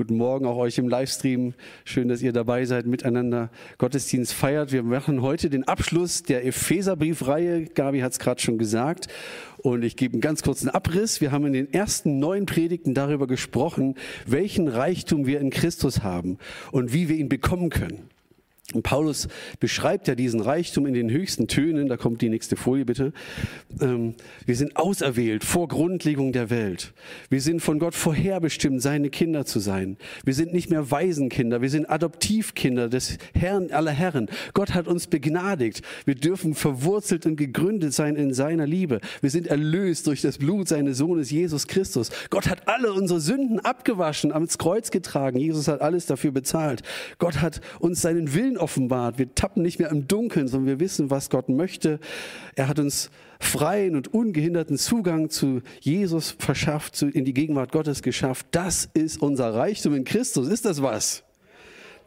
Guten Morgen auch euch im Livestream. Schön, dass ihr dabei seid, miteinander Gottesdienst feiert. Wir machen heute den Abschluss der Epheserbriefreihe. Gabi hat es gerade schon gesagt. Und ich gebe einen ganz kurzen Abriss. Wir haben in den ersten neun Predigten darüber gesprochen, welchen Reichtum wir in Christus haben und wie wir ihn bekommen können. Und Paulus beschreibt ja diesen Reichtum in den höchsten Tönen. Da kommt die nächste Folie bitte. Ähm, wir sind auserwählt vor Grundlegung der Welt. Wir sind von Gott vorherbestimmt, seine Kinder zu sein. Wir sind nicht mehr Waisenkinder. Wir sind Adoptivkinder des Herrn aller Herren. Gott hat uns begnadigt. Wir dürfen verwurzelt und gegründet sein in seiner Liebe. Wir sind erlöst durch das Blut seines Sohnes Jesus Christus. Gott hat alle unsere Sünden abgewaschen, ans Kreuz getragen. Jesus hat alles dafür bezahlt. Gott hat uns seinen Willen offenbart. Wir tappen nicht mehr im Dunkeln, sondern wir wissen, was Gott möchte. Er hat uns freien und ungehinderten Zugang zu Jesus verschafft, in die Gegenwart Gottes geschafft. Das ist unser Reichtum in Christus. Ist das was?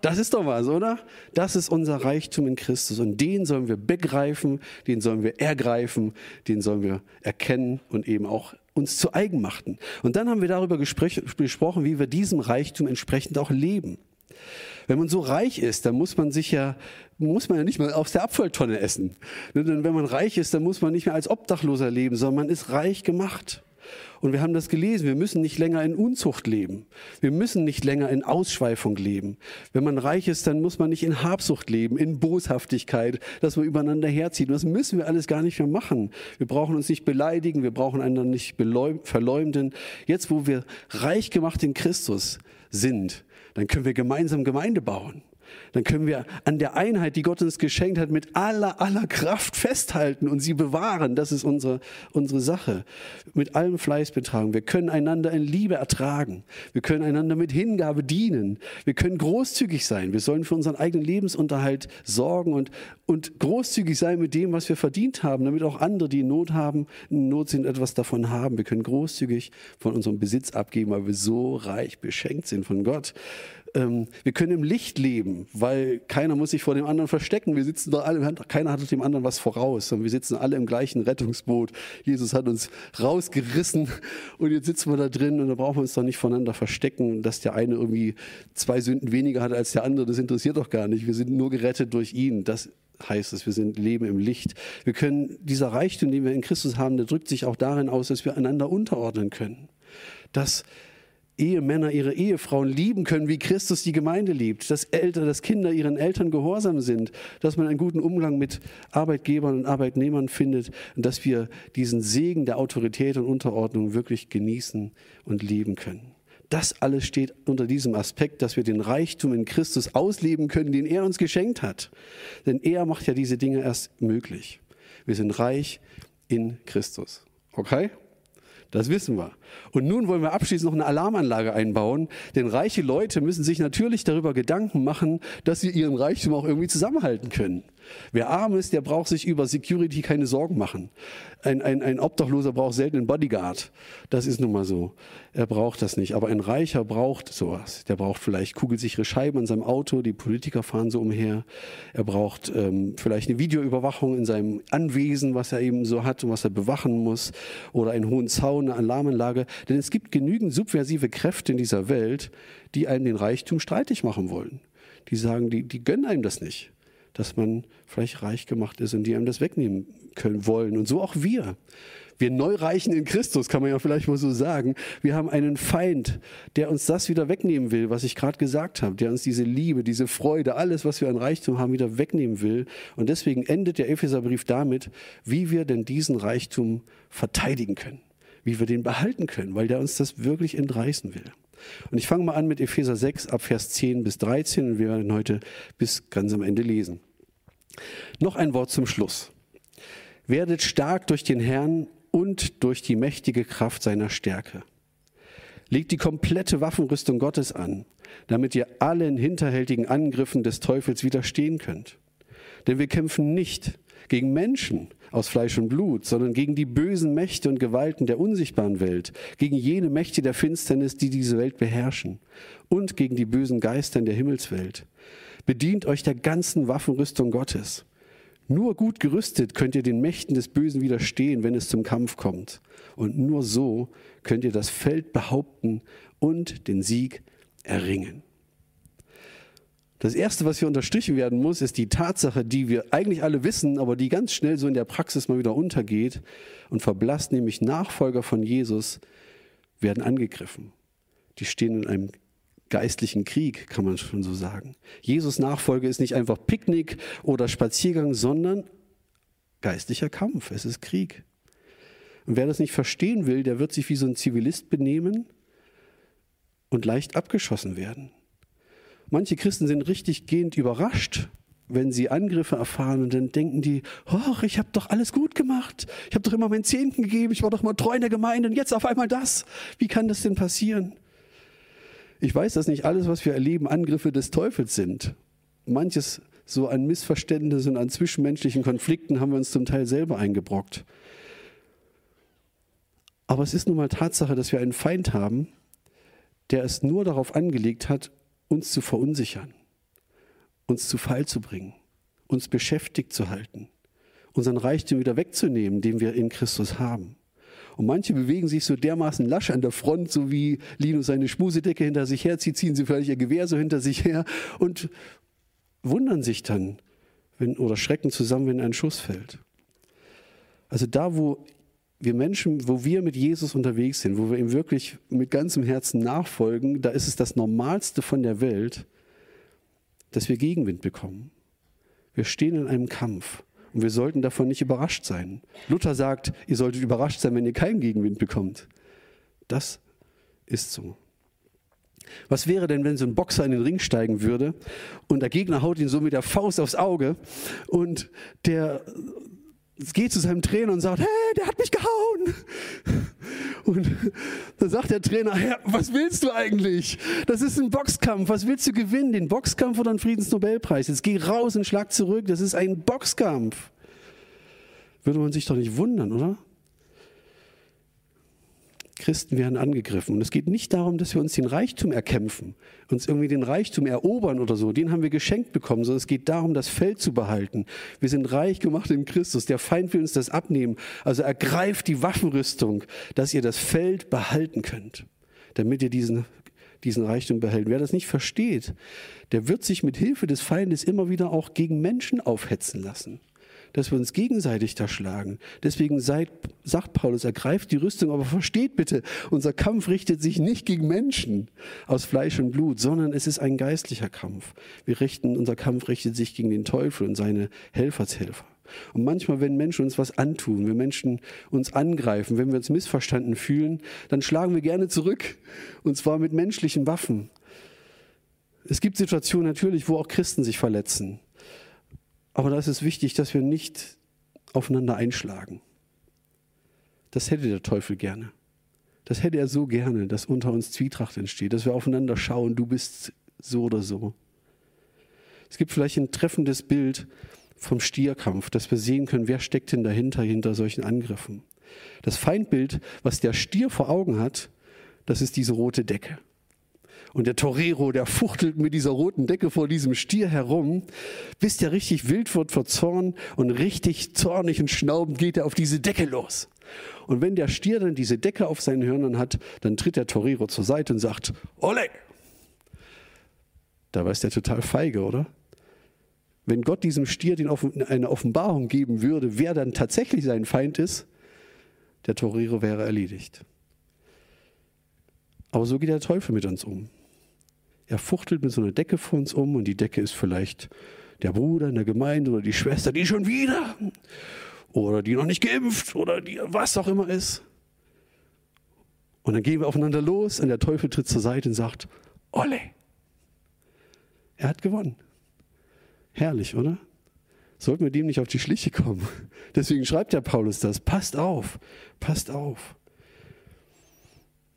Das ist doch was, oder? Das ist unser Reichtum in Christus. Und den sollen wir begreifen, den sollen wir ergreifen, den sollen wir erkennen und eben auch uns zu eigen machten. Und dann haben wir darüber gesprochen, wie wir diesem Reichtum entsprechend auch leben. Wenn man so reich ist, dann muss man sich ja, muss man ja nicht mal aus der Abfalltonne essen. Ne, denn wenn man reich ist, dann muss man nicht mehr als Obdachloser leben, sondern man ist reich gemacht. Und wir haben das gelesen, wir müssen nicht länger in Unzucht leben. Wir müssen nicht länger in Ausschweifung leben. Wenn man reich ist, dann muss man nicht in Habsucht leben, in Boshaftigkeit, dass man übereinander herzieht. Und das müssen wir alles gar nicht mehr machen. Wir brauchen uns nicht beleidigen, wir brauchen einander nicht verleumden. Jetzt, wo wir reich gemacht in Christus sind, dann können wir gemeinsam Gemeinde bauen. Dann können wir an der Einheit, die Gott uns geschenkt hat, mit aller, aller Kraft festhalten und sie bewahren. Das ist unsere, unsere Sache. Mit allem Fleiß betragen. Wir können einander in Liebe ertragen. Wir können einander mit Hingabe dienen. Wir können großzügig sein. Wir sollen für unseren eigenen Lebensunterhalt sorgen und, und großzügig sein mit dem, was wir verdient haben, damit auch andere, die Not haben, in Not sind, etwas davon haben. Wir können großzügig von unserem Besitz abgeben, weil wir so reich beschenkt sind von Gott ähm, wir können im Licht leben, weil keiner muss sich vor dem anderen verstecken. Wir sitzen doch alle, keiner hat dem anderen was voraus. Und wir sitzen alle im gleichen Rettungsboot. Jesus hat uns rausgerissen und jetzt sitzen wir da drin und da brauchen wir uns doch nicht voneinander verstecken, dass der eine irgendwie zwei Sünden weniger hat als der andere. Das interessiert doch gar nicht. Wir sind nur gerettet durch ihn. Das heißt es, wir sind Leben im Licht. Wir können, dieser Reichtum, den wir in Christus haben, der drückt sich auch darin aus, dass wir einander unterordnen können. Dass Ehemänner ihre Ehefrauen lieben können, wie Christus die Gemeinde liebt, dass Eltern, dass Kinder ihren Eltern gehorsam sind, dass man einen guten Umgang mit Arbeitgebern und Arbeitnehmern findet und dass wir diesen Segen der Autorität und Unterordnung wirklich genießen und leben können. Das alles steht unter diesem Aspekt, dass wir den Reichtum in Christus ausleben können, den er uns geschenkt hat. Denn er macht ja diese Dinge erst möglich. Wir sind reich in Christus. Okay? Das wissen wir. Und nun wollen wir abschließend noch eine Alarmanlage einbauen, denn reiche Leute müssen sich natürlich darüber Gedanken machen, dass sie ihren Reichtum auch irgendwie zusammenhalten können. Wer arm ist, der braucht sich über Security keine Sorgen machen. Ein, ein, ein Obdachloser braucht selten einen Bodyguard. Das ist nun mal so. Er braucht das nicht. Aber ein Reicher braucht sowas. Der braucht vielleicht kugelsichere Scheiben an seinem Auto. Die Politiker fahren so umher. Er braucht ähm, vielleicht eine Videoüberwachung in seinem Anwesen, was er eben so hat und was er bewachen muss. Oder einen hohen Zaun, eine Alarmanlage. Denn es gibt genügend subversive Kräfte in dieser Welt, die einem den Reichtum streitig machen wollen. Die sagen, die, die gönnen einem das nicht dass man vielleicht reich gemacht ist und die einem das wegnehmen können wollen. Und so auch wir. Wir Neureichen in Christus, kann man ja vielleicht mal so sagen. Wir haben einen Feind, der uns das wieder wegnehmen will, was ich gerade gesagt habe, der uns diese Liebe, diese Freude, alles, was wir an Reichtum haben, wieder wegnehmen will. Und deswegen endet der Epheserbrief damit, wie wir denn diesen Reichtum verteidigen können, wie wir den behalten können, weil der uns das wirklich entreißen will. Und ich fange mal an mit Epheser 6 ab Vers 10 bis 13 und wir werden heute bis ganz am Ende lesen. Noch ein Wort zum Schluss. Werdet stark durch den Herrn und durch die mächtige Kraft seiner Stärke. Legt die komplette Waffenrüstung Gottes an, damit ihr allen hinterhältigen Angriffen des Teufels widerstehen könnt. Denn wir kämpfen nicht gegen Menschen aus Fleisch und Blut, sondern gegen die bösen Mächte und Gewalten der unsichtbaren Welt, gegen jene Mächte der Finsternis, die diese Welt beherrschen, und gegen die bösen Geister in der Himmelswelt. Bedient euch der ganzen Waffenrüstung Gottes. Nur gut gerüstet könnt ihr den Mächten des Bösen widerstehen, wenn es zum Kampf kommt. Und nur so könnt ihr das Feld behaupten und den Sieg erringen. Das Erste, was hier unterstrichen werden muss, ist die Tatsache, die wir eigentlich alle wissen, aber die ganz schnell so in der Praxis mal wieder untergeht und verblasst, nämlich Nachfolger von Jesus werden angegriffen. Die stehen in einem geistlichen Krieg, kann man schon so sagen. Jesus Nachfolge ist nicht einfach Picknick oder Spaziergang, sondern geistlicher Kampf. Es ist Krieg. Und wer das nicht verstehen will, der wird sich wie so ein Zivilist benehmen und leicht abgeschossen werden. Manche Christen sind richtig gehend überrascht, wenn sie Angriffe erfahren und dann denken die, oh, ich habe doch alles gut gemacht. Ich habe doch immer meinen Zehnten gegeben, ich war doch mal treu in der Gemeinde und jetzt auf einmal das. Wie kann das denn passieren? Ich weiß, dass nicht alles, was wir erleben, Angriffe des Teufels sind. Manches so an Missverständnissen und an zwischenmenschlichen Konflikten haben wir uns zum Teil selber eingebrockt. Aber es ist nun mal Tatsache, dass wir einen Feind haben, der es nur darauf angelegt hat, uns zu verunsichern, uns zu Fall zu bringen, uns beschäftigt zu halten, unseren Reichtum wieder wegzunehmen, den wir in Christus haben. Und manche bewegen sich so dermaßen lasch an der Front, so wie Linus seine Schmusedecke hinter sich herzieht, ziehen sie vielleicht ihr Gewehr so hinter sich her und wundern sich dann wenn, oder schrecken zusammen, wenn ein Schuss fällt. Also da, wo wir Menschen, wo wir mit Jesus unterwegs sind, wo wir ihm wirklich mit ganzem Herzen nachfolgen, da ist es das Normalste von der Welt, dass wir Gegenwind bekommen. Wir stehen in einem Kampf und wir sollten davon nicht überrascht sein. Luther sagt, ihr solltet überrascht sein, wenn ihr keinen Gegenwind bekommt. Das ist so. Was wäre denn, wenn so ein Boxer in den Ring steigen würde und der Gegner haut ihn so mit der Faust aufs Auge und der geht zu seinem Trainer und sagt, hey, der hat mich gehauen. Und dann sagt der Trainer, Herr, was willst du eigentlich? Das ist ein Boxkampf, was willst du gewinnen? Den Boxkampf oder den Friedensnobelpreis? Jetzt geh raus und schlag zurück, das ist ein Boxkampf. Würde man sich doch nicht wundern, oder? Christen werden angegriffen. Und es geht nicht darum, dass wir uns den Reichtum erkämpfen, uns irgendwie den Reichtum erobern oder so. Den haben wir geschenkt bekommen, sondern es geht darum, das Feld zu behalten. Wir sind reich gemacht in Christus. Der Feind will uns das abnehmen. Also ergreift die Waffenrüstung, dass ihr das Feld behalten könnt, damit ihr diesen, diesen Reichtum behält. Wer das nicht versteht, der wird sich mit Hilfe des Feindes immer wieder auch gegen Menschen aufhetzen lassen dass wir uns gegenseitig da schlagen. Deswegen seid, sagt Paulus, ergreift die Rüstung, aber versteht bitte, unser Kampf richtet sich nicht gegen Menschen aus Fleisch und Blut, sondern es ist ein geistlicher Kampf. Wir richten, unser Kampf richtet sich gegen den Teufel und seine Helfershelfer. Und manchmal, wenn Menschen uns was antun, wenn Menschen uns angreifen, wenn wir uns missverstanden fühlen, dann schlagen wir gerne zurück. Und zwar mit menschlichen Waffen. Es gibt Situationen natürlich, wo auch Christen sich verletzen. Aber da ist es wichtig, dass wir nicht aufeinander einschlagen. Das hätte der Teufel gerne. Das hätte er so gerne, dass unter uns Zwietracht entsteht, dass wir aufeinander schauen, du bist so oder so. Es gibt vielleicht ein treffendes Bild vom Stierkampf, dass wir sehen können, wer steckt denn dahinter, hinter solchen Angriffen. Das Feindbild, was der Stier vor Augen hat, das ist diese rote Decke. Und der Torero, der fuchtelt mit dieser roten Decke vor diesem Stier herum, bis der richtig wild wird vor Zorn und richtig zornig und schnaubend geht er auf diese Decke los. Und wenn der Stier dann diese Decke auf seinen Hörnern hat, dann tritt der Torero zur Seite und sagt, Ole! Da ist der total feige, oder? Wenn Gott diesem Stier eine Offenbarung geben würde, wer dann tatsächlich sein Feind ist, der Torero wäre erledigt. Aber so geht der Teufel mit uns um. Er fuchtelt mit so einer Decke vor uns um und die Decke ist vielleicht der Bruder in der Gemeinde oder die Schwester, die schon wieder oder die noch nicht geimpft oder die was auch immer ist. Und dann gehen wir aufeinander los und der Teufel tritt zur Seite und sagt, Olle, er hat gewonnen. Herrlich, oder? Sollten wir dem nicht auf die Schliche kommen? Deswegen schreibt der Paulus das. Passt auf, passt auf.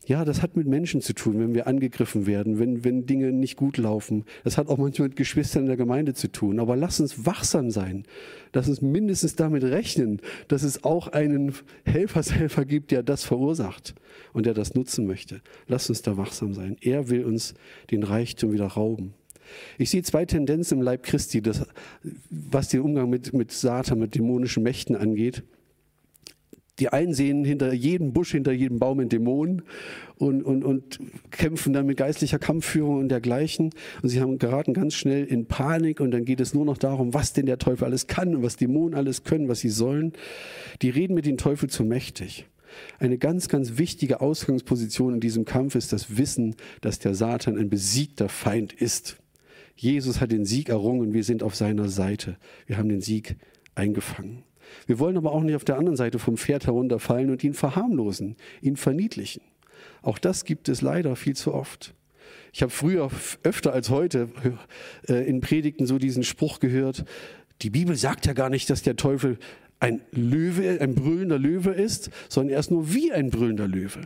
Ja, das hat mit Menschen zu tun, wenn wir angegriffen werden, wenn, wenn Dinge nicht gut laufen. Das hat auch manchmal mit Geschwistern in der Gemeinde zu tun. Aber lass uns wachsam sein. Lass uns mindestens damit rechnen, dass es auch einen Helfershelfer gibt, der das verursacht und der das nutzen möchte. Lass uns da wachsam sein. Er will uns den Reichtum wieder rauben. Ich sehe zwei Tendenzen im Leib Christi, das, was den Umgang mit, mit Satan, mit dämonischen Mächten angeht. Die einen sehen hinter jedem Busch, hinter jedem Baum einen Dämon und, und, und kämpfen dann mit geistlicher Kampfführung und dergleichen. Und sie haben geraten ganz schnell in Panik und dann geht es nur noch darum, was denn der Teufel alles kann und was Dämonen alles können, was sie sollen. Die reden mit dem Teufel zu mächtig. Eine ganz, ganz wichtige Ausgangsposition in diesem Kampf ist das Wissen, dass der Satan ein besiegter Feind ist. Jesus hat den Sieg errungen, wir sind auf seiner Seite. Wir haben den Sieg eingefangen. Wir wollen aber auch nicht auf der anderen Seite vom Pferd herunterfallen und ihn verharmlosen, ihn verniedlichen. Auch das gibt es leider viel zu oft. Ich habe früher öfter als heute äh, in Predigten so diesen Spruch gehört, die Bibel sagt ja gar nicht, dass der Teufel ein Löwe, ein brüllender Löwe ist, sondern er ist nur wie ein brüllender Löwe.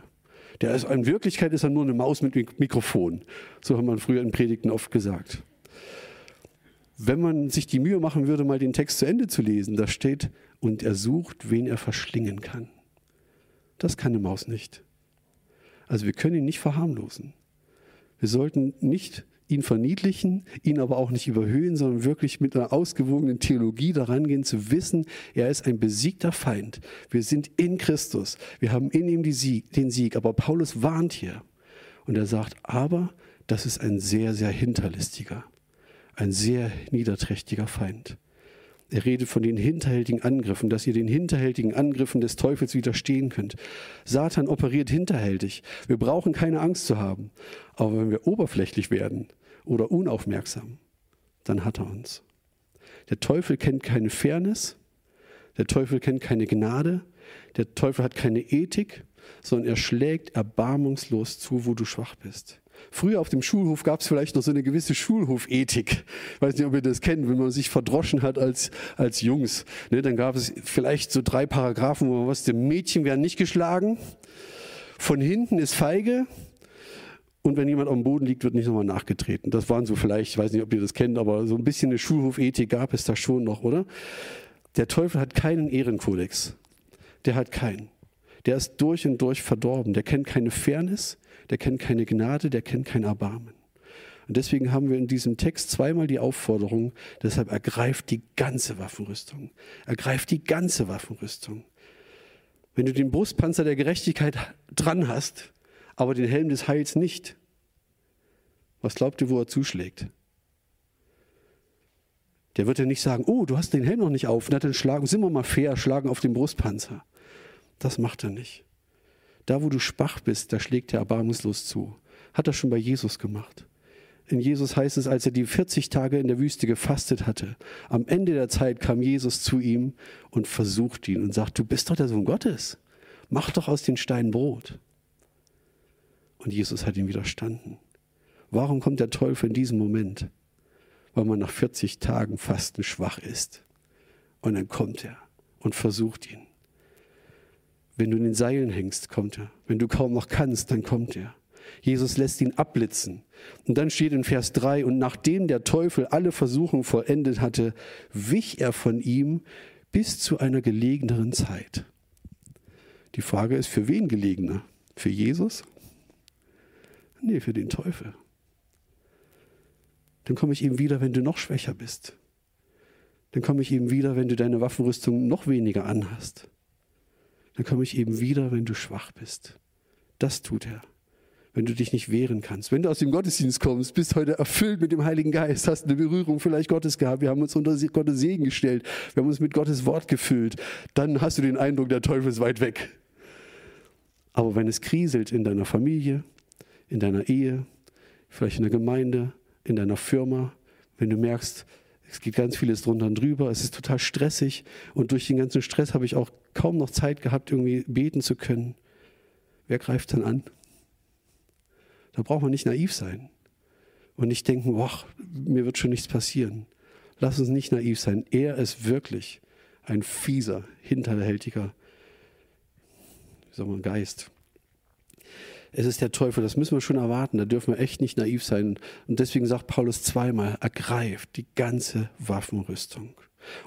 Der ist, in Wirklichkeit ist er nur eine Maus mit Mikrofon. So hat man früher in Predigten oft gesagt. Wenn man sich die Mühe machen würde, mal den Text zu Ende zu lesen, da steht, und er sucht, wen er verschlingen kann. Das kann eine Maus nicht. Also wir können ihn nicht verharmlosen. Wir sollten nicht ihn verniedlichen, ihn aber auch nicht überhöhen, sondern wirklich mit einer ausgewogenen Theologie daran gehen, zu wissen, er ist ein besiegter Feind. Wir sind in Christus. Wir haben in ihm Sieg, den Sieg. Aber Paulus warnt hier. Und er sagt, aber das ist ein sehr, sehr hinterlistiger, ein sehr niederträchtiger Feind. Er redet von den hinterhältigen Angriffen, dass ihr den hinterhältigen Angriffen des Teufels widerstehen könnt. Satan operiert hinterhältig. Wir brauchen keine Angst zu haben. Aber wenn wir oberflächlich werden oder unaufmerksam, dann hat er uns. Der Teufel kennt keine Fairness. Der Teufel kennt keine Gnade. Der Teufel hat keine Ethik, sondern er schlägt erbarmungslos zu, wo du schwach bist. Früher auf dem Schulhof gab es vielleicht noch so eine gewisse Schulhofethik. Ich weiß nicht, ob ihr das kennt, wenn man sich verdroschen hat als, als Jungs. Ne, dann gab es vielleicht so drei Paragraphen, wo man wusste, Mädchen werden nicht geschlagen, von hinten ist feige und wenn jemand am Boden liegt, wird nicht nochmal nachgetreten. Das waren so vielleicht, ich weiß nicht, ob ihr das kennt, aber so ein bisschen eine Schulhofethik gab es da schon noch, oder? Der Teufel hat keinen Ehrenkodex. Der hat keinen. Der ist durch und durch verdorben. Der kennt keine Fairness der kennt keine Gnade, der kennt kein Erbarmen. Und deswegen haben wir in diesem Text zweimal die Aufforderung, deshalb ergreift die ganze Waffenrüstung. Ergreift die ganze Waffenrüstung. Wenn du den Brustpanzer der Gerechtigkeit dran hast, aber den Helm des Heils nicht, was glaubt ihr, wo er zuschlägt? Der wird ja nicht sagen, oh, du hast den Helm noch nicht auf, na dann schlagen, sind wir mal fair, schlagen auf den Brustpanzer. Das macht er nicht. Da, wo du schwach bist, da schlägt er erbarmungslos zu. Hat er schon bei Jesus gemacht. In Jesus heißt es, als er die 40 Tage in der Wüste gefastet hatte, am Ende der Zeit kam Jesus zu ihm und versucht ihn und sagt, du bist doch der Sohn Gottes. Mach doch aus den Steinen Brot. Und Jesus hat ihm widerstanden. Warum kommt der Teufel in diesem Moment? Weil man nach 40 Tagen Fasten schwach ist. Und dann kommt er und versucht ihn. Wenn du in den Seilen hängst, kommt er. Wenn du kaum noch kannst, dann kommt er. Jesus lässt ihn abblitzen. Und dann steht in Vers 3, und nachdem der Teufel alle Versuchungen vollendet hatte, wich er von ihm bis zu einer gelegeneren Zeit. Die Frage ist, für wen gelegener? Für Jesus? Nee, für den Teufel. Dann komme ich eben wieder, wenn du noch schwächer bist. Dann komme ich eben wieder, wenn du deine Waffenrüstung noch weniger anhast dann komme ich eben wieder, wenn du schwach bist. Das tut er. Wenn du dich nicht wehren kannst. Wenn du aus dem Gottesdienst kommst, bist heute erfüllt mit dem Heiligen Geist, hast eine Berührung vielleicht Gottes gehabt, wir haben uns unter Gottes Segen gestellt, wir haben uns mit Gottes Wort gefüllt, dann hast du den Eindruck, der Teufel ist weit weg. Aber wenn es kriselt in deiner Familie, in deiner Ehe, vielleicht in der Gemeinde, in deiner Firma, wenn du merkst, es geht ganz vieles drunter und drüber. Es ist total stressig. Und durch den ganzen Stress habe ich auch kaum noch Zeit gehabt, irgendwie beten zu können. Wer greift dann an? Da braucht man nicht naiv sein und nicht denken, boah, mir wird schon nichts passieren. Lass uns nicht naiv sein. Er ist wirklich ein fieser, hinterhältiger, wie soll man, Geist es ist der Teufel, das müssen wir schon erwarten, da dürfen wir echt nicht naiv sein. Und deswegen sagt Paulus zweimal, ergreift die ganze Waffenrüstung.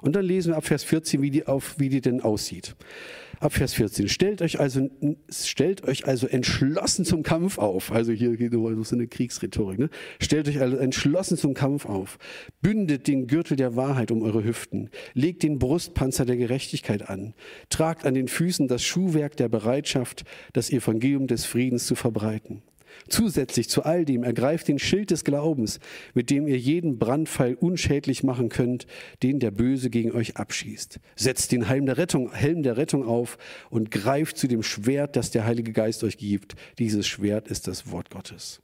Und dann lesen wir ab Vers 14, wie die, auf, wie die denn aussieht. Ab Vers 14. Stellt euch also, stellt euch also entschlossen zum Kampf auf. Also hier geht so eine Kriegsrhetorik. Ne? Stellt euch also entschlossen zum Kampf auf. Bündet den Gürtel der Wahrheit um eure Hüften. Legt den Brustpanzer der Gerechtigkeit an. Tragt an den Füßen das Schuhwerk der Bereitschaft, das Evangelium des Friedens zu verbreiten. Zusätzlich zu all dem ergreift den Schild des Glaubens, mit dem ihr jeden Brandpfeil unschädlich machen könnt, den der Böse gegen euch abschießt. Setzt den Helm der Rettung, Helm der Rettung auf und greift zu dem Schwert, das der Heilige Geist euch gibt. Dieses Schwert ist das Wort Gottes.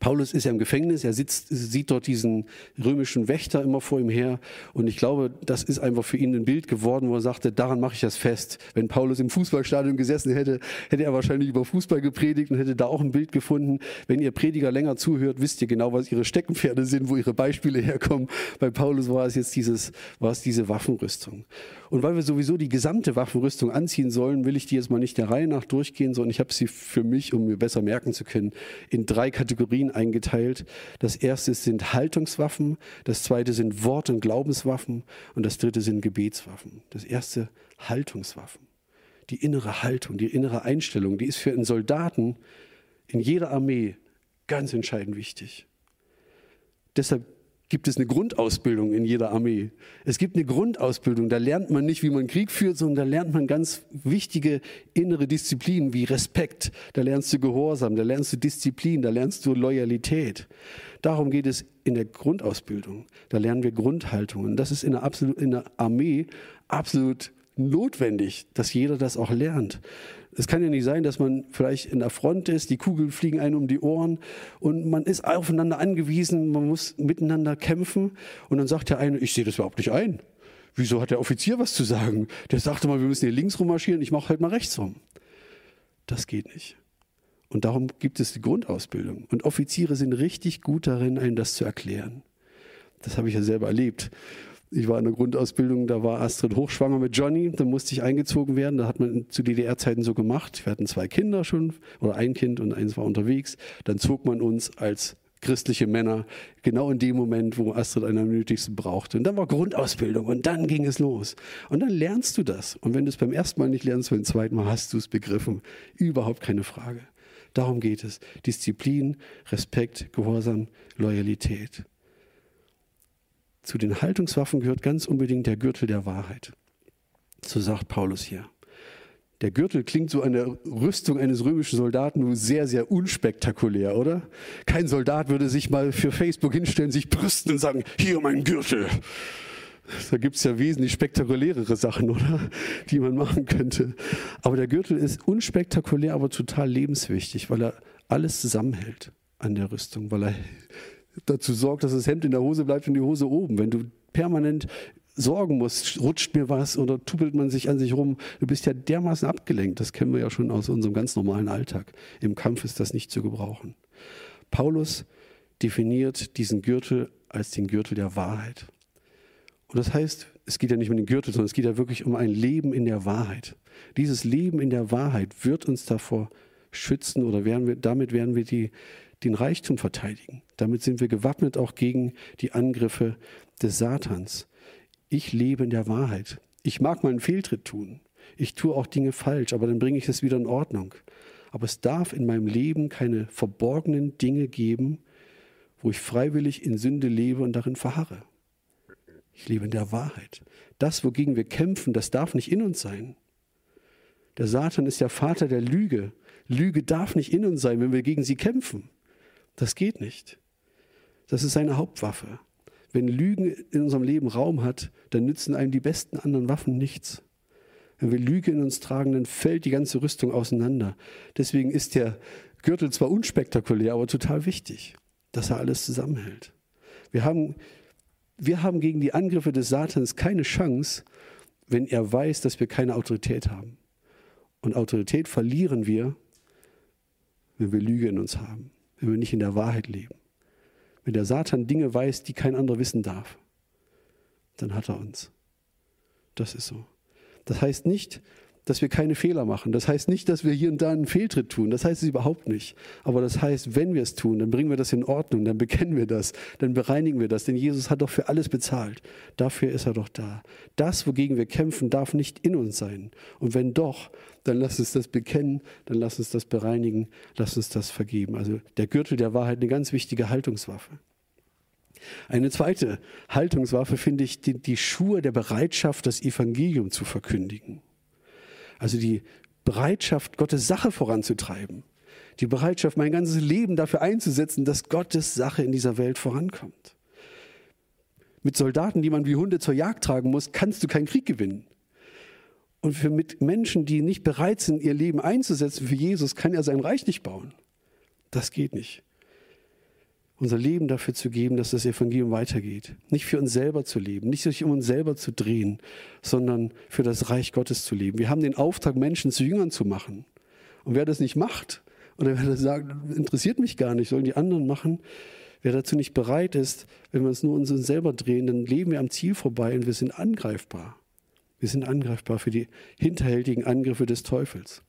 Paulus ist ja im Gefängnis, er sitzt, sieht dort diesen römischen Wächter immer vor ihm her. Und ich glaube, das ist einfach für ihn ein Bild geworden, wo er sagte, daran mache ich das fest. Wenn Paulus im Fußballstadion gesessen hätte, hätte er wahrscheinlich über Fußball gepredigt und hätte da auch ein Bild gefunden. Wenn ihr Prediger länger zuhört, wisst ihr genau, was ihre Steckenpferde sind, wo ihre Beispiele herkommen. Bei Paulus war es jetzt dieses, war es diese Waffenrüstung. Und weil wir sowieso die gesamte Waffenrüstung anziehen sollen, will ich die jetzt mal nicht der Reihe nach durchgehen, sondern ich habe sie für mich, um mir besser merken zu können, in drei Kategorien eingeteilt. Das erste sind Haltungswaffen, das zweite sind Wort- und Glaubenswaffen und das dritte sind Gebetswaffen. Das erste Haltungswaffen. Die innere Haltung, die innere Einstellung, die ist für einen Soldaten in jeder Armee ganz entscheidend wichtig. Deshalb gibt es eine Grundausbildung in jeder Armee. Es gibt eine Grundausbildung, da lernt man nicht, wie man Krieg führt, sondern da lernt man ganz wichtige innere Disziplinen wie Respekt, da lernst du Gehorsam, da lernst du Disziplin, da lernst du Loyalität. Darum geht es in der Grundausbildung. Da lernen wir Grundhaltungen. Das ist in der, absolut, in der Armee absolut notwendig, dass jeder das auch lernt. Es kann ja nicht sein, dass man vielleicht in der Front ist, die Kugeln fliegen einem um die Ohren und man ist aufeinander angewiesen, man muss miteinander kämpfen und dann sagt der eine, ich sehe das überhaupt nicht ein. Wieso hat der Offizier was zu sagen? Der sagte mal, wir müssen hier links rummarschieren, ich mache halt mal rechts rum. Das geht nicht. Und darum gibt es die Grundausbildung. Und Offiziere sind richtig gut darin, einem das zu erklären. Das habe ich ja selber erlebt. Ich war in der Grundausbildung, da war Astrid hochschwanger mit Johnny, da musste ich eingezogen werden. Da hat man zu DDR-Zeiten so gemacht. Wir hatten zwei Kinder schon, oder ein Kind und eins war unterwegs. Dann zog man uns als christliche Männer genau in dem Moment, wo Astrid einen am nötigsten brauchte. Und dann war Grundausbildung und dann ging es los. Und dann lernst du das. Und wenn du es beim ersten Mal nicht lernst, beim zweiten Mal hast du es begriffen. Überhaupt keine Frage. Darum geht es. Disziplin, Respekt, Gehorsam, Loyalität. Zu den Haltungswaffen gehört ganz unbedingt der Gürtel der Wahrheit. So sagt Paulus hier. Der Gürtel klingt so an der Rüstung eines römischen Soldaten nur sehr, sehr unspektakulär, oder? Kein Soldat würde sich mal für Facebook hinstellen, sich brüsten und sagen, hier mein Gürtel. Da gibt es ja wesentlich spektakulärere Sachen, oder? Die man machen könnte. Aber der Gürtel ist unspektakulär, aber total lebenswichtig, weil er alles zusammenhält an der Rüstung, weil er dazu sorgt, dass das Hemd in der Hose bleibt und die Hose oben. Wenn du permanent sorgen musst, rutscht mir was oder tupelt man sich an sich rum, du bist ja dermaßen abgelenkt. Das kennen wir ja schon aus unserem ganz normalen Alltag. Im Kampf ist das nicht zu gebrauchen. Paulus definiert diesen Gürtel als den Gürtel der Wahrheit. Und das heißt, es geht ja nicht um den Gürtel, sondern es geht ja wirklich um ein Leben in der Wahrheit. Dieses Leben in der Wahrheit wird uns davor schützen oder werden wir, damit werden wir die, den Reichtum verteidigen. Damit sind wir gewappnet auch gegen die Angriffe des Satans. Ich lebe in der Wahrheit. Ich mag mal einen Fehltritt tun. Ich tue auch Dinge falsch, aber dann bringe ich es wieder in Ordnung. Aber es darf in meinem Leben keine verborgenen Dinge geben, wo ich freiwillig in Sünde lebe und darin verharre. Ich lebe in der Wahrheit. Das, wogegen wir kämpfen, das darf nicht in uns sein. Der Satan ist der Vater der Lüge. Lüge darf nicht in uns sein, wenn wir gegen sie kämpfen. Das geht nicht. Das ist seine Hauptwaffe. Wenn Lügen in unserem Leben Raum hat, dann nützen einem die besten anderen Waffen nichts. Wenn wir Lüge in uns tragen, dann fällt die ganze Rüstung auseinander. Deswegen ist der Gürtel zwar unspektakulär, aber total wichtig, dass er alles zusammenhält. Wir haben, wir haben gegen die Angriffe des Satans keine Chance, wenn er weiß, dass wir keine Autorität haben. Und Autorität verlieren wir, wenn wir Lüge in uns haben wenn wir nicht in der Wahrheit leben. Wenn der Satan Dinge weiß, die kein anderer wissen darf, dann hat er uns. Das ist so. Das heißt nicht, dass wir keine Fehler machen. Das heißt nicht, dass wir hier und da einen Fehltritt tun. Das heißt es überhaupt nicht. Aber das heißt, wenn wir es tun, dann bringen wir das in Ordnung, dann bekennen wir das, dann bereinigen wir das. Denn Jesus hat doch für alles bezahlt. Dafür ist er doch da. Das, wogegen wir kämpfen, darf nicht in uns sein. Und wenn doch, dann lass uns das bekennen, dann lass uns das bereinigen, lass uns das vergeben. Also der Gürtel der Wahrheit, eine ganz wichtige Haltungswaffe. Eine zweite Haltungswaffe finde ich die, die Schuhe der Bereitschaft, das Evangelium zu verkündigen. Also die Bereitschaft, Gottes Sache voranzutreiben. Die Bereitschaft, mein ganzes Leben dafür einzusetzen, dass Gottes Sache in dieser Welt vorankommt. Mit Soldaten, die man wie Hunde zur Jagd tragen muss, kannst du keinen Krieg gewinnen. Und für mit Menschen, die nicht bereit sind, ihr Leben einzusetzen für Jesus, kann er sein Reich nicht bauen. Das geht nicht unser Leben dafür zu geben, dass das Evangelium weitergeht. Nicht für uns selber zu leben, nicht sich um uns selber zu drehen, sondern für das Reich Gottes zu leben. Wir haben den Auftrag, Menschen zu Jüngern zu machen. Und wer das nicht macht, oder wer das sagt, interessiert mich gar nicht, sollen die anderen machen, wer dazu nicht bereit ist, wenn wir uns nur uns selber drehen, dann leben wir am Ziel vorbei und wir sind angreifbar. Wir sind angreifbar für die hinterhältigen Angriffe des Teufels.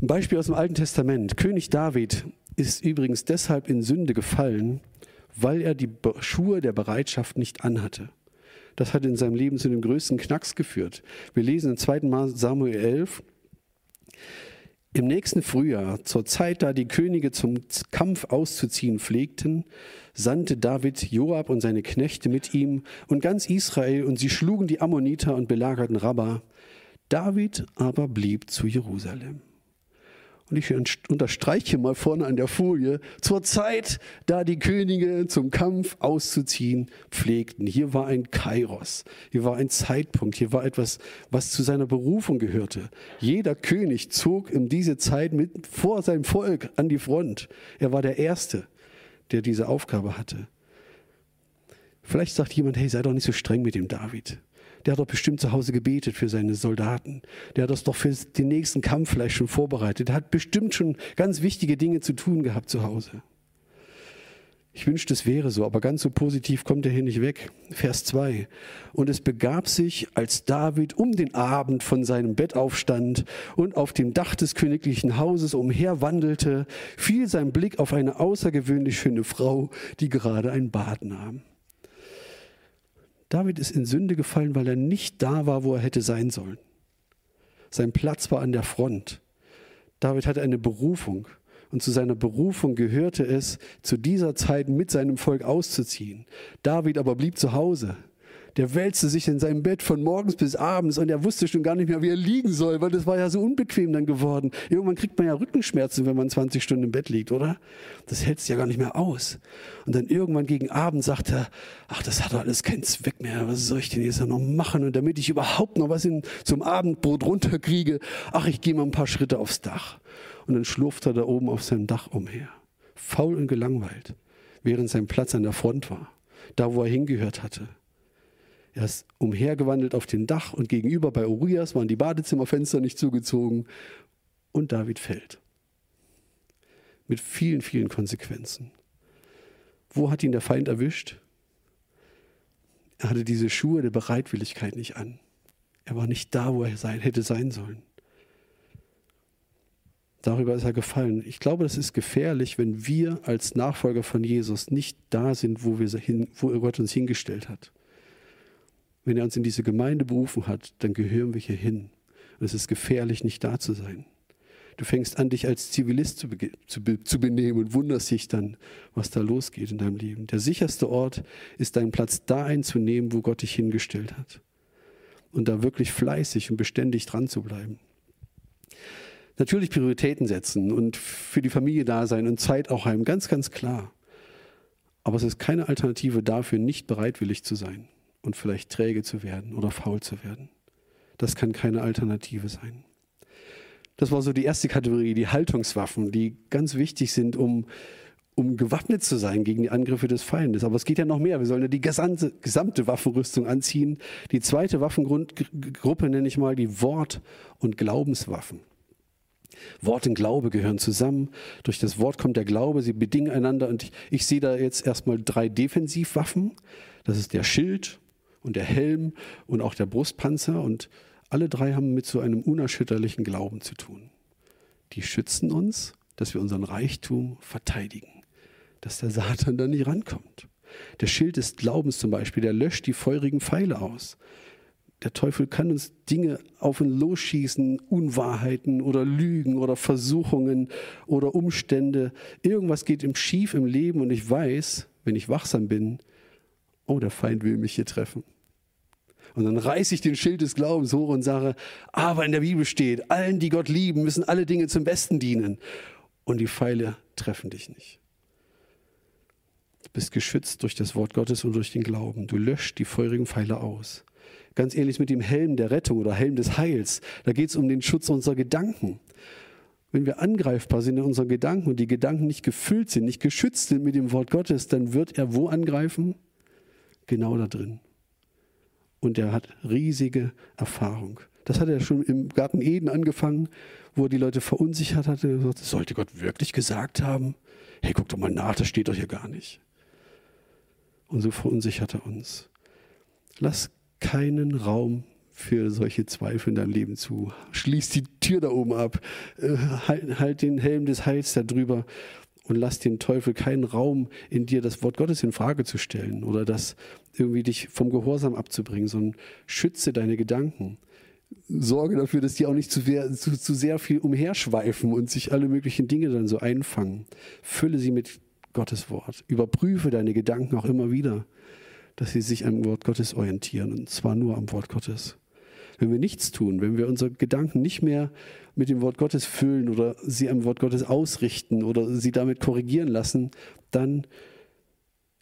Ein Beispiel aus dem Alten Testament. König David ist übrigens deshalb in Sünde gefallen, weil er die Schuhe der Bereitschaft nicht anhatte. Das hat in seinem Leben zu dem größten Knacks geführt. Wir lesen im 2. Samuel 11, im nächsten Frühjahr, zur Zeit, da die Könige zum Kampf auszuziehen pflegten, sandte David Joab und seine Knechte mit ihm und ganz Israel, und sie schlugen die Ammoniter und belagerten Rabbah. David aber blieb zu Jerusalem. Und ich unterstreiche mal vorne an der Folie, zur Zeit, da die Könige zum Kampf auszuziehen pflegten. Hier war ein Kairos, hier war ein Zeitpunkt, hier war etwas, was zu seiner Berufung gehörte. Jeder König zog in diese Zeit mit vor seinem Volk an die Front. Er war der Erste, der diese Aufgabe hatte. Vielleicht sagt jemand, hey, sei doch nicht so streng mit dem David der hat doch bestimmt zu Hause gebetet für seine Soldaten. Der hat das doch für den nächsten Kampf vielleicht schon vorbereitet. Der hat bestimmt schon ganz wichtige Dinge zu tun gehabt zu Hause. Ich wünschte, es wäre so, aber ganz so positiv kommt er hier nicht weg. Vers 2. Und es begab sich, als David um den Abend von seinem Bett aufstand und auf dem Dach des königlichen Hauses umherwandelte, fiel sein Blick auf eine außergewöhnlich schöne Frau, die gerade ein Bad nahm. David ist in Sünde gefallen, weil er nicht da war, wo er hätte sein sollen. Sein Platz war an der Front. David hatte eine Berufung. Und zu seiner Berufung gehörte es, zu dieser Zeit mit seinem Volk auszuziehen. David aber blieb zu Hause der wälzte sich in seinem Bett von morgens bis abends und er wusste schon gar nicht mehr, wie er liegen soll, weil das war ja so unbequem dann geworden. Irgendwann kriegt man ja Rückenschmerzen, wenn man 20 Stunden im Bett liegt, oder? Das hält es ja gar nicht mehr aus. Und dann irgendwann gegen Abend sagt er, ach, das hat doch alles keinen Zweck mehr, was soll ich denn jetzt noch machen? Und damit ich überhaupt noch was in, zum Abendbrot runterkriege, ach, ich gehe mal ein paar Schritte aufs Dach. Und dann schlurft er da oben auf seinem Dach umher, faul und gelangweilt, während sein Platz an der Front war, da wo er hingehört hatte. Er ist umhergewandelt auf dem Dach und gegenüber bei Urias waren die Badezimmerfenster nicht zugezogen und David fällt. Mit vielen, vielen Konsequenzen. Wo hat ihn der Feind erwischt? Er hatte diese Schuhe der Bereitwilligkeit nicht an. Er war nicht da, wo er sein, hätte sein sollen. Darüber ist er gefallen. Ich glaube, das ist gefährlich, wenn wir als Nachfolger von Jesus nicht da sind, wo, wir hin, wo Gott uns hingestellt hat. Wenn er uns in diese Gemeinde berufen hat, dann gehören wir hier hin. Und es ist gefährlich, nicht da zu sein. Du fängst an, dich als Zivilist zu, zu, zu, benehmen und wunderst dich dann, was da losgeht in deinem Leben. Der sicherste Ort ist deinen Platz da einzunehmen, wo Gott dich hingestellt hat. Und da wirklich fleißig und beständig dran zu bleiben. Natürlich Prioritäten setzen und für die Familie da sein und Zeit auch haben, ganz, ganz klar. Aber es ist keine Alternative dafür, nicht bereitwillig zu sein und vielleicht träge zu werden oder faul zu werden. Das kann keine Alternative sein. Das war so die erste Kategorie, die Haltungswaffen, die ganz wichtig sind, um, um gewappnet zu sein gegen die Angriffe des Feindes. Aber es geht ja noch mehr. Wir sollen ja die gesamte, gesamte Waffenrüstung anziehen. Die zweite Waffengruppe nenne ich mal die Wort- und Glaubenswaffen. Wort und Glaube gehören zusammen. Durch das Wort kommt der Glaube, sie bedingen einander. Und ich, ich sehe da jetzt erstmal drei Defensivwaffen. Das ist der Schild, und der Helm und auch der Brustpanzer und Alle drei haben mit so einem unerschütterlichen Glauben zu tun. Die schützen uns, dass wir unseren Reichtum verteidigen, dass der Satan da nicht rankommt. Der Schild des Glaubens zum Beispiel, der löscht die feurigen Pfeile aus. Der Teufel kann uns Dinge auf und losschießen, Unwahrheiten oder Lügen oder Versuchungen oder Umstände. Irgendwas geht im Schief im Leben und ich weiß, wenn ich wachsam bin, oh, der Feind will mich hier treffen. Und dann reiße ich den Schild des Glaubens hoch und sage, aber in der Bibel steht, allen, die Gott lieben, müssen alle Dinge zum Besten dienen. Und die Pfeile treffen dich nicht. Du bist geschützt durch das Wort Gottes und durch den Glauben. Du löscht die feurigen Pfeile aus. Ganz ähnlich mit dem Helm der Rettung oder Helm des Heils. Da geht es um den Schutz unserer Gedanken. Wenn wir angreifbar sind in unseren Gedanken und die Gedanken nicht gefüllt sind, nicht geschützt sind mit dem Wort Gottes, dann wird er wo angreifen? Genau da drin. Und er hat riesige Erfahrung. Das hat er schon im Garten Eden angefangen, wo er die Leute verunsichert hatte. Sagte, sollte Gott wirklich gesagt haben? Hey, guck doch mal nach, das steht doch hier gar nicht. Und so verunsichert er uns. Lass keinen Raum für solche Zweifel in deinem Leben zu. Schließ die Tür da oben ab. Äh, halt, halt den Helm des Heils da drüber und lass den Teufel keinen Raum in dir, das Wort Gottes in Frage zu stellen oder das irgendwie dich vom Gehorsam abzubringen, sondern schütze deine Gedanken. Sorge dafür, dass die auch nicht zu, zu, zu sehr viel umherschweifen und sich alle möglichen Dinge dann so einfangen. Fülle sie mit Gottes Wort. Überprüfe deine Gedanken auch immer wieder, dass sie sich am Wort Gottes orientieren und zwar nur am Wort Gottes. Wenn wir nichts tun, wenn wir unsere Gedanken nicht mehr mit dem Wort Gottes füllen oder sie am Wort Gottes ausrichten oder sie damit korrigieren lassen, dann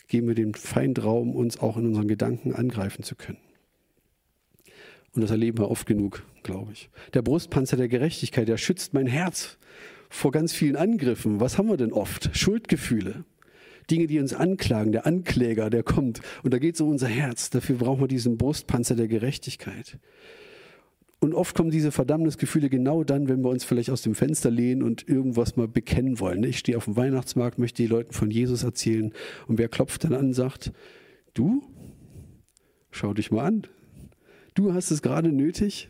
geben wir dem Feind Raum, uns auch in unseren Gedanken angreifen zu können. Und das erleben wir oft genug, glaube ich. Der Brustpanzer der Gerechtigkeit, der schützt mein Herz vor ganz vielen Angriffen. Was haben wir denn oft? Schuldgefühle. Dinge, die uns anklagen. Der Ankläger, der kommt. Und da geht es um unser Herz. Dafür brauchen wir diesen Brustpanzer der Gerechtigkeit. Und oft kommen diese Verdammnisgefühle genau dann, wenn wir uns vielleicht aus dem Fenster lehnen und irgendwas mal bekennen wollen. Ich stehe auf dem Weihnachtsmarkt, möchte die Leuten von Jesus erzählen. Und wer klopft dann an und sagt, du, schau dich mal an, du hast es gerade nötig,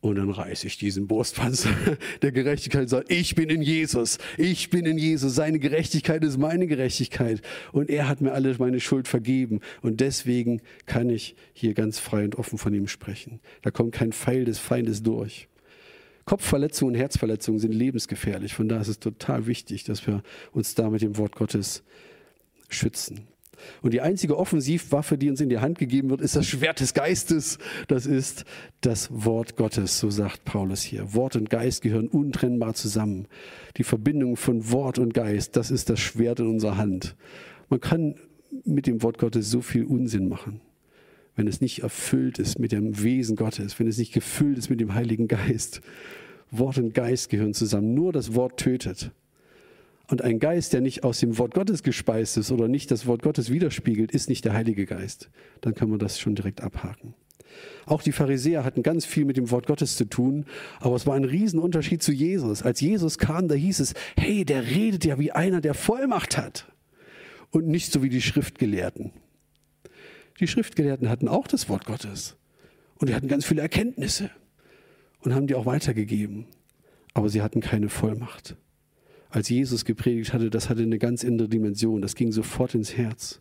und dann reiße ich diesen Brustpanzer der Gerechtigkeit und sage, ich bin in Jesus, ich bin in Jesus, seine Gerechtigkeit ist meine Gerechtigkeit und er hat mir alle meine Schuld vergeben und deswegen kann ich hier ganz frei und offen von ihm sprechen. Da kommt kein Pfeil des Feindes durch. Kopfverletzungen und Herzverletzungen sind lebensgefährlich, von daher ist es total wichtig, dass wir uns da mit dem Wort Gottes schützen. Und die einzige Offensivwaffe, die uns in die Hand gegeben wird, ist das Schwert des Geistes. Das ist das Wort Gottes, so sagt Paulus hier. Wort und Geist gehören untrennbar zusammen. Die Verbindung von Wort und Geist, das ist das Schwert in unserer Hand. Man kann mit dem Wort Gottes so viel Unsinn machen, wenn es nicht erfüllt ist mit dem Wesen Gottes, wenn es nicht gefüllt ist mit dem Heiligen Geist. Wort und Geist gehören zusammen. Nur das Wort tötet. Und ein Geist, der nicht aus dem Wort Gottes gespeist ist oder nicht das Wort Gottes widerspiegelt, ist nicht der Heilige Geist. Dann kann man das schon direkt abhaken. Auch die Pharisäer hatten ganz viel mit dem Wort Gottes zu tun, aber es war ein Riesenunterschied zu Jesus. Als Jesus kam, da hieß es, hey, der redet ja wie einer, der Vollmacht hat und nicht so wie die Schriftgelehrten. Die Schriftgelehrten hatten auch das Wort Gottes und die hatten ganz viele Erkenntnisse und haben die auch weitergegeben, aber sie hatten keine Vollmacht als Jesus gepredigt hatte, das hatte eine ganz andere Dimension. Das ging sofort ins Herz.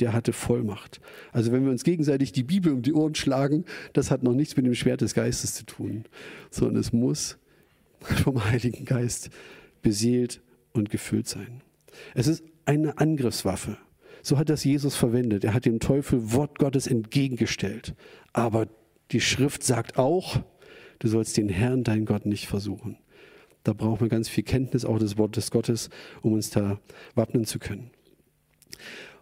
Der hatte Vollmacht. Also wenn wir uns gegenseitig die Bibel um die Ohren schlagen, das hat noch nichts mit dem Schwert des Geistes zu tun, sondern es muss vom Heiligen Geist beseelt und gefüllt sein. Es ist eine Angriffswaffe. So hat das Jesus verwendet. Er hat dem Teufel Wort Gottes entgegengestellt. Aber die Schrift sagt auch, du sollst den Herrn, dein Gott, nicht versuchen. Da brauchen wir ganz viel Kenntnis auch des Wortes Gottes, um uns da wappnen zu können.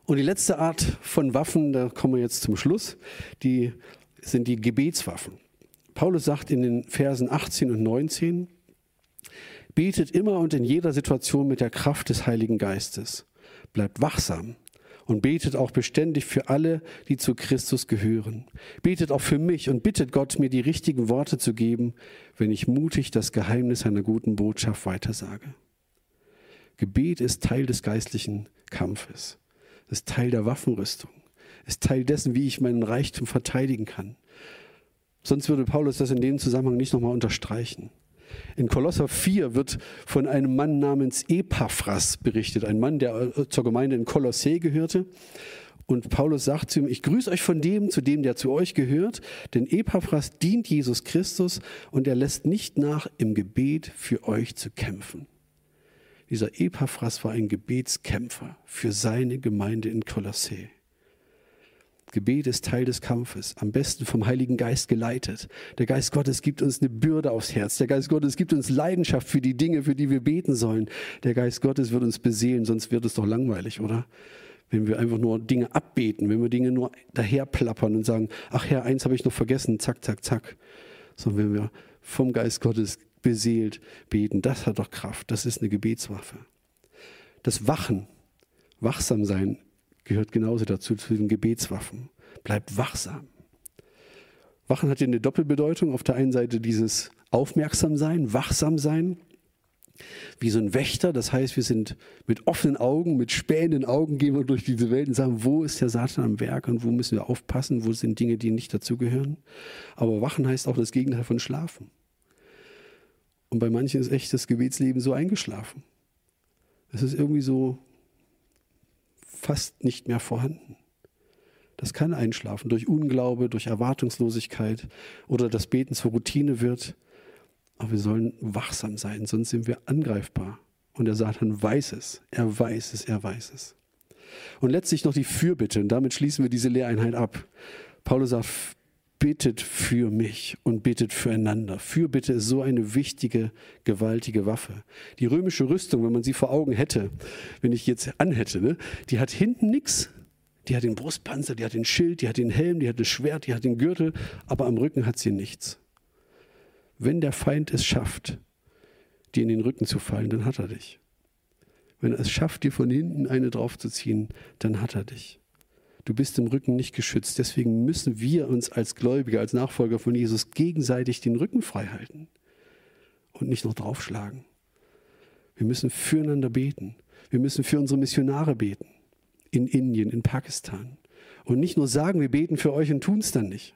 Und die letzte Art von Waffen, da kommen wir jetzt zum Schluss, die sind die Gebetswaffen. Paulus sagt in den Versen 18 und 19, betet immer und in jeder Situation mit der Kraft des Heiligen Geistes. Bleibt wachsam und betet auch beständig für alle, die zu Christus gehören. Betet auch für mich und bittet Gott, mir die richtigen Worte zu geben, wenn ich mutig das Geheimnis einer guten Botschaft weitersage. Gebet ist Teil des geistlichen Kampfes, ist Teil der Waffenrüstung, ist Teil dessen, wie ich meinen Reichtum verteidigen kann. Sonst würde Paulus das in dem Zusammenhang nicht nochmal unterstreichen. In Kolosser 4 wird von einem Mann namens Epaphras berichtet, ein Mann, der zur Gemeinde in Kolossä gehörte. Und Paulus sagt zu ihm, ich grüße euch von dem, zu dem, der zu euch gehört, denn Epaphras dient Jesus Christus und er lässt nicht nach, im Gebet für euch zu kämpfen. Dieser Epaphras war ein Gebetskämpfer für seine Gemeinde in Kolossä. Gebet ist Teil des Kampfes, am besten vom Heiligen Geist geleitet. Der Geist Gottes gibt uns eine Bürde aufs Herz. Der Geist Gottes gibt uns Leidenschaft für die Dinge, für die wir beten sollen. Der Geist Gottes wird uns beseelen, sonst wird es doch langweilig, oder? Wenn wir einfach nur Dinge abbeten, wenn wir Dinge nur daherplappern und sagen, ach Herr, eins habe ich noch vergessen, zack, zack, zack. Sondern wenn wir vom Geist Gottes beseelt beten, das hat doch Kraft. Das ist eine Gebetswaffe. Das Wachen, wachsam sein, gehört genauso dazu, zu den Gebetswaffen. Bleib wachsam. Wachen hat ja eine Doppelbedeutung. Auf der einen Seite dieses Aufmerksamsein, Wachsamsein, wie so ein Wächter. Das heißt, wir sind mit offenen Augen, mit spähenden Augen gehen wir durch diese Welt und sagen, wo ist der Satan am Werk und wo müssen wir aufpassen, wo sind Dinge, die nicht dazugehören. Aber Wachen heißt auch das Gegenteil von Schlafen. Und bei manchen ist echt das Gebetsleben so eingeschlafen. Es ist irgendwie so fast nicht mehr vorhanden. Das kann einschlafen durch Unglaube, durch Erwartungslosigkeit oder das Beten zur Routine wird. Aber wir sollen wachsam sein, sonst sind wir angreifbar. Und der Satan weiß es, er weiß es, er weiß es. Und letztlich noch die Fürbitte, und damit schließen wir diese Lehreinheit ab. Paulus sagt, bittet für mich und bittet füreinander. Fürbitte ist so eine wichtige, gewaltige Waffe. Die römische Rüstung, wenn man sie vor Augen hätte, wenn ich jetzt anhätte, ne, die hat hinten nichts. Die hat den Brustpanzer, die hat den Schild, die hat den Helm, die hat das Schwert, die hat den Gürtel, aber am Rücken hat sie nichts. Wenn der Feind es schafft, dir in den Rücken zu fallen, dann hat er dich. Wenn er es schafft, dir von hinten eine draufzuziehen, dann hat er dich. Du bist im Rücken nicht geschützt. Deswegen müssen wir uns als Gläubige, als Nachfolger von Jesus gegenseitig den Rücken frei halten und nicht noch draufschlagen. Wir müssen füreinander beten. Wir müssen für unsere Missionare beten. In Indien, in Pakistan. Und nicht nur sagen, wir beten für euch und tun es dann nicht.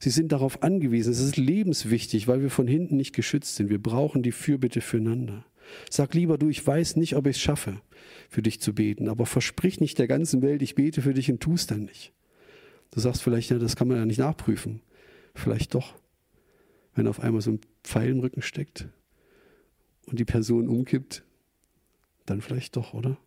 Sie sind darauf angewiesen. Es ist lebenswichtig, weil wir von hinten nicht geschützt sind. Wir brauchen die Fürbitte füreinander. Sag lieber, du, ich weiß nicht, ob ich es schaffe, für dich zu beten, aber versprich nicht der ganzen Welt, ich bete für dich und tu es dann nicht. Du sagst vielleicht, ja, das kann man ja nicht nachprüfen. Vielleicht doch. Wenn auf einmal so ein Pfeil im Rücken steckt und die Person umkippt, dann vielleicht doch, oder?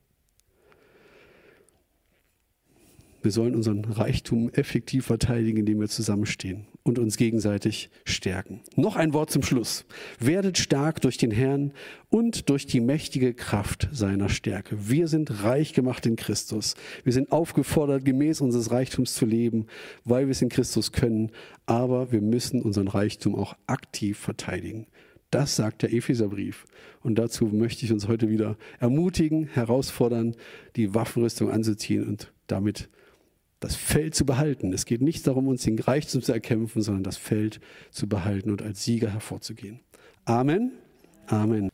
Wir sollen unseren Reichtum effektiv verteidigen, indem wir zusammenstehen und uns gegenseitig stärken. Noch ein Wort zum Schluss. Werdet stark durch den Herrn und durch die mächtige Kraft seiner Stärke. Wir sind reich gemacht in Christus. Wir sind aufgefordert, gemäß unseres Reichtums zu leben, weil wir es in Christus können. Aber wir müssen unseren Reichtum auch aktiv verteidigen. Das sagt der Epheserbrief. Und dazu möchte ich uns heute wieder ermutigen, herausfordern, die Waffenrüstung anzuziehen und damit das Feld zu behalten. Es geht nicht darum, uns den Reichtum zu erkämpfen, sondern das Feld zu behalten und als Sieger hervorzugehen. Amen. Amen.